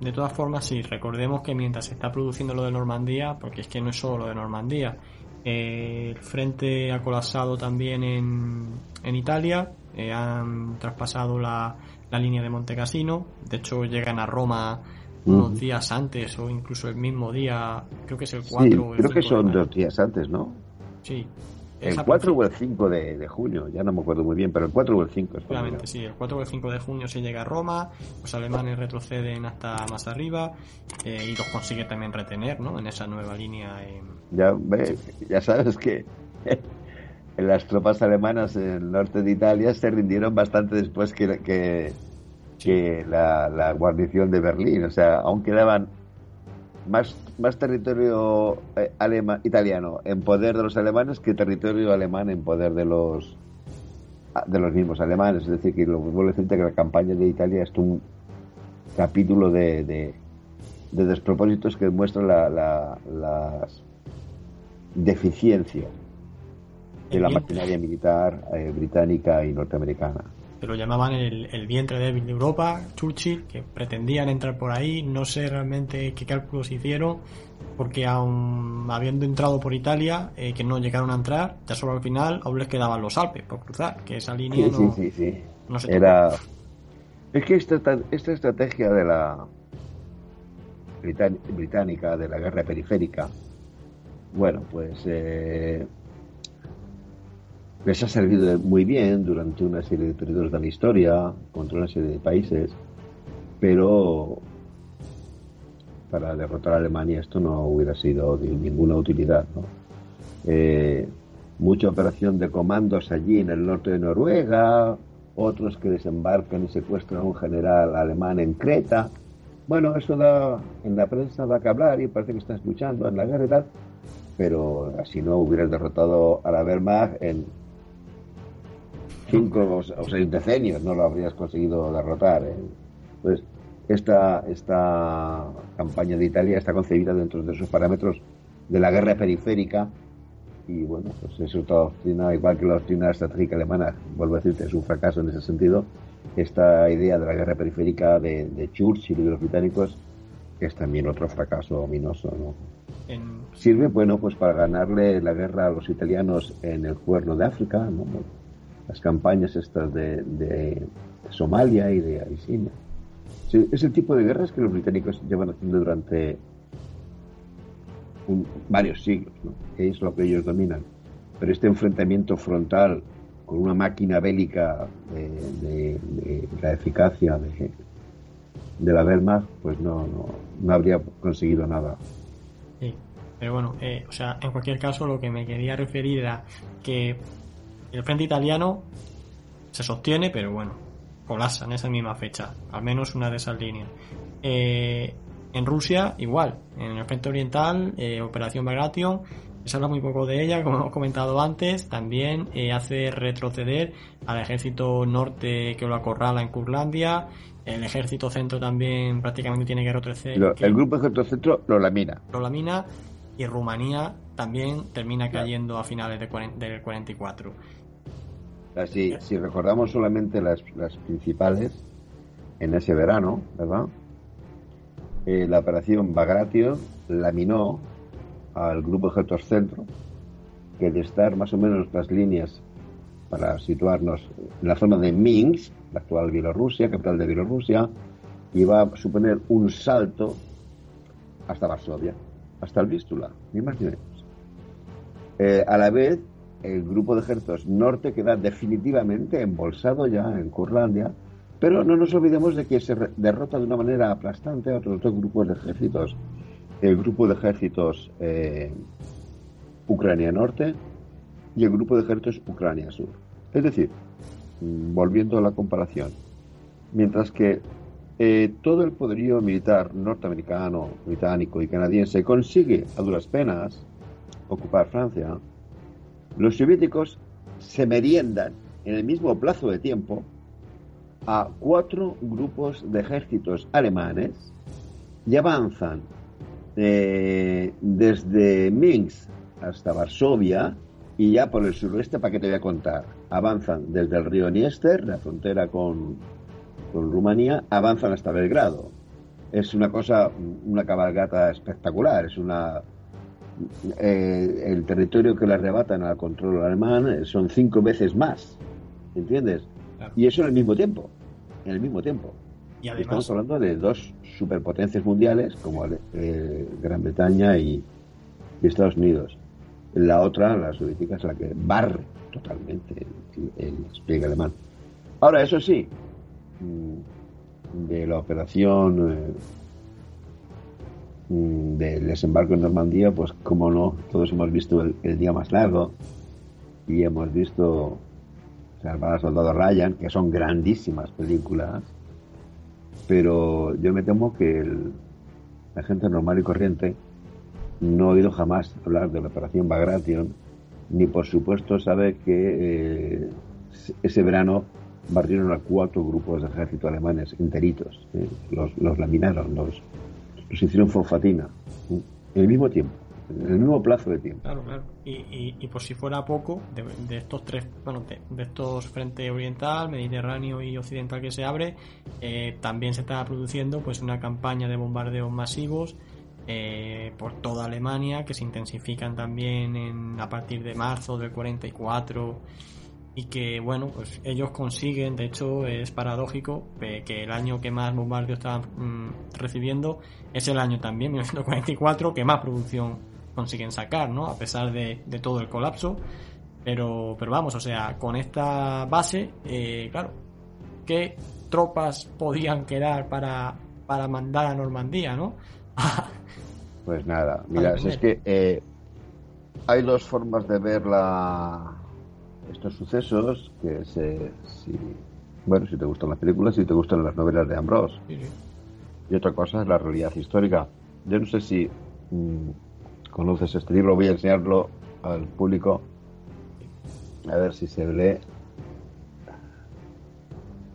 de todas formas, sí, recordemos que mientras se está produciendo lo de Normandía, porque es que no es solo lo de Normandía, eh, el frente ha colapsado también en, en Italia, eh, han traspasado la, la línea de Monte Cassino, de hecho llegan a Roma unos días antes o incluso el mismo día, creo que es el 4 sí, o el creo que 5 de son dos días antes, ¿no? Sí. El Esa 4 o el 5 de, de junio, ya no me acuerdo muy bien, pero el 4 o el 5. es cuando Seguramente, sí. El 4 o el 5 de junio se llega a Roma, los alemanes retroceden hasta más arriba eh, y los consigue también retener, ¿no? En esa nueva línea. eh, Ya, ya sabes que las tropas alemanas en el norte de Italia se rindieron bastante después que, que, que la, la guarnición de Berlín. O sea, aún quedaban más, más territorio eh, alema- italiano en poder de los alemanes que territorio alemán en poder de los de los mismos alemanes. Es decir, que lo vuelvo a decirte que la campaña de Italia es un capítulo de, de, de despropósitos que muestra la, la- las deficiencias de la maquinaria militar eh, británica y norteamericana. Que lo llamaban el, el vientre débil de Europa, Churchill, que pretendían entrar por ahí, no sé realmente qué cálculos hicieron, porque aun habiendo entrado por Italia, eh, que no llegaron a entrar, ya solo al final aún les quedaban los Alpes por cruzar, que esa línea Sí, no, sí, sí, sí. no se. Era. Es que esta, esta estrategia de la britán- británica, de la guerra periférica, bueno, pues eh, les ha servido muy bien durante una serie de periodos de la historia, contra una serie de países, pero para derrotar a Alemania esto no hubiera sido de ninguna utilidad, ¿no? Eh, mucha operación de comandos allí en el norte de Noruega, otros que desembarcan y secuestran a un general alemán en Creta. Bueno, eso da, en la prensa da que hablar y parece que estás luchando en la guerra y tal, pero así no hubieras derrotado a la Wehrmacht en cinco o seis decenios, no lo habrías conseguido derrotar. ¿eh? Entonces, esta, esta campaña de Italia está concebida dentro de esos parámetros de la guerra periférica y bueno, pues es otra doctrina, igual que la doctrina estratégica alemana, vuelvo a decirte, es un fracaso en ese sentido. Esta idea de la guerra periférica de, de Churchill y de los británicos es también otro fracaso ominoso, ¿no? En- Sirve, bueno, pues para ganarle la guerra a los italianos en el cuerno de África, ¿no? Las campañas estas de, de Somalia y de Abisinia. Es el tipo de guerras que los británicos llevan haciendo durante un- varios siglos, ¿no? es lo que ellos dominan. Pero este enfrentamiento frontal con una máquina bélica de, de- de la eficacia de, de la Wehrmacht, pues no, no, no habría conseguido nada. Sí, pero bueno, eh, o sea, en cualquier caso lo que me quería referir era que el frente italiano se sostiene, pero bueno, colapsa en esa misma fecha, al menos una de esas líneas. Eh, en Rusia, igual, en el frente oriental, eh, Operación Bagration, se habla muy poco de ella, como hemos comentado antes, también eh, hace retroceder al ejército norte que lo acorrala en Curlandia, el ejército centro también prácticamente tiene que retroceder. El grupo ejército centro lo lamina. lo lamina y Rumanía también termina cayendo a finales de del 44. Si, si recordamos solamente las, las principales en ese verano, ¿verdad? Eh, la operación Bagration laminó al grupo ejército centro, que de estar más o menos las líneas para situarnos en la zona de Minsk, la actual Bielorrusia, capital de Bielorrusia, iba a suponer un salto hasta Varsovia, hasta el Vístula, ni. Eh, a la vez, el grupo de ejércitos norte queda definitivamente embolsado ya en Curlandia, pero no nos olvidemos de que se derrota de una manera aplastante a otros dos grupos de ejércitos. El grupo de ejércitos eh, Ucrania Norte y el grupo de ejércitos Ucrania Sur. Es decir, mm, volviendo a la comparación, mientras que eh, todo el poderío militar norteamericano, británico y canadiense consigue a duras penas ocupar Francia, los soviéticos se meriendan en el mismo plazo de tiempo a cuatro grupos de ejércitos alemanes y avanzan eh, desde Minsk hasta Varsovia y ya por el suroeste, ¿para qué te voy a contar? Avanzan desde el río Niester, la frontera con, con Rumanía, avanzan hasta Belgrado. es una cosa, una cabalgata espectacular, es una eh, el territorio que le arrebatan al control alemán son cinco veces más, ¿entiendes? Y eso en el mismo tiempo, en el mismo tiempo. Y Estamos hablando de dos superpotencias mundiales como eh, Gran Bretaña y, Estados Unidos. La otra, la soviética, es la que barre totalmente el, despliegue alemán. Ahora, eso sí, de la operación eh, mm, del desembarco en Normandía, pues como no, todos hemos visto el, día más largo y hemos visto Salvar al Soldado Ryan, que son grandísimas películas pero yo me temo que la gente normal y corriente no ha oído jamás hablar de la operación Bagration, ni por supuesto sabe que eh, ese verano barrieron a cuatro grupos de ejército alemanes enteritos, ¿eh? los, los, laminaron, los, los hicieron fosfatina, en el mismo tiempo en el mismo plazo de tiempo. Claro, claro. Y, y, por si fuera poco, de, estos tres, bueno, de, estos frente oriental, mediterráneo y occidental que se abre, eh, también se está produciendo pues una campaña de bombardeos masivos eh, por toda Alemania que se intensifican también en, a partir de marzo del 44 y que bueno pues ellos consiguen de hecho es paradójico que el año que más bombardeos están mm, recibiendo es el año también 1944 que más producción consiguen sacar, ¿no? A pesar de, todo el colapso. Pero, pero vamos, o sea, con esta base, eh, claro, ¿qué tropas podían quedar para, para mandar a Normandía, ¿no? pues nada, mira, es que eh, hay dos formas de ver la, estos sucesos, que se, si, bueno, si te gustan las películas, si te gustan las novelas de Ambrose. Y otra cosa es la realidad histórica. Yo no sé si mm, conoces este libro, voy a enseñarlo al público. A ver si se lee.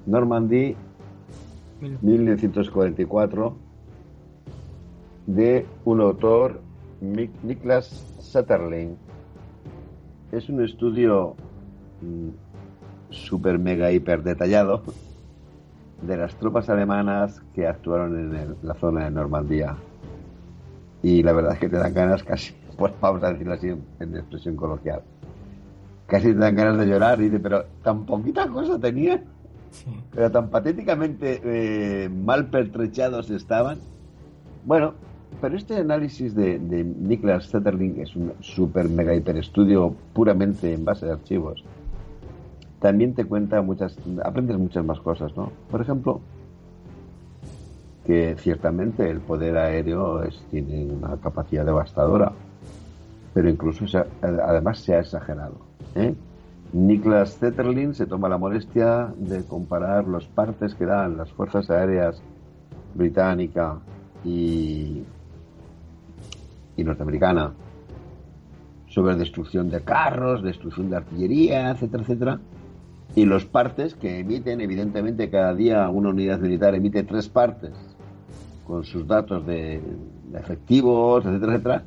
Normandy, 1944, de un autor, Niklas Satterling. Es un estudio super mega hiper detallado de las tropas alemanas que actuaron en la zona de Normandía y la verdad es que te dan ganas casi, pues vamos a decirlo así en, expresión coloquial, casi te dan ganas de llorar y dice, pero tan poquita cosa tenía, pero tan patéticamente eh, mal pertrechados estaban. Bueno, pero este análisis de, de Niklas Zetterling es un super mega hiper estudio puramente en base de archivos. También te cuenta muchas, aprendes muchas más cosas, ¿no? Por ejemplo, que ciertamente el poder aéreo tiene una capacidad devastadora, pero incluso además se ha exagerado. ¿eh? Niklas Zetterlin se toma la molestia de comparar los partes que dan las fuerzas aéreas británica y, y norteamericana sobre destrucción de carros, destrucción de artillería, etcétera, etcétera, y los partes que emiten, evidentemente cada día una unidad militar emite tres partes con sus datos de, efectivos, etcétera, etcétera.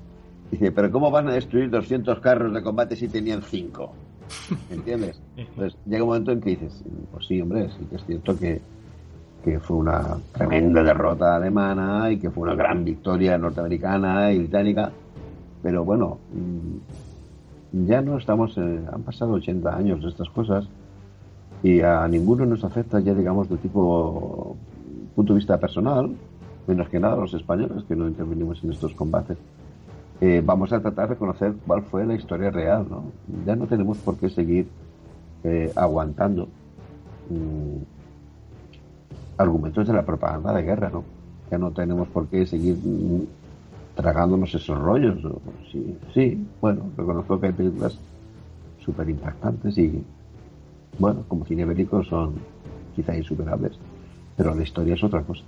Dice, pero ¿cómo van a destruir 200 carros de combate si tenían 5? ¿Entiendes? Pues llega un momento en que dices, pues sí, hombre, sí que es cierto que, que fue una tremenda derrota alemana y que fue una gran victoria norteamericana y británica, pero bueno, mm, ya no estamos, han pasado 80 años de estas cosas y a ninguno nos afecta ya, digamos, de tipo punto de vista personal, menos que nada los españoles que no intervenimos en estos combates. Eh, vamos a tratar de conocer cuál fue la historia real, ¿no? Ya no tenemos por qué seguir eh, aguantando mm, argumentos de la propaganda de guerra, ¿no? Ya no tenemos por qué seguir mm, tragándonos esos rollos. Sí, sí, bueno, reconozco que hay películas súper impactantes y, bueno, como cine bélico son quizá insuperables, pero la historia es otra cosa.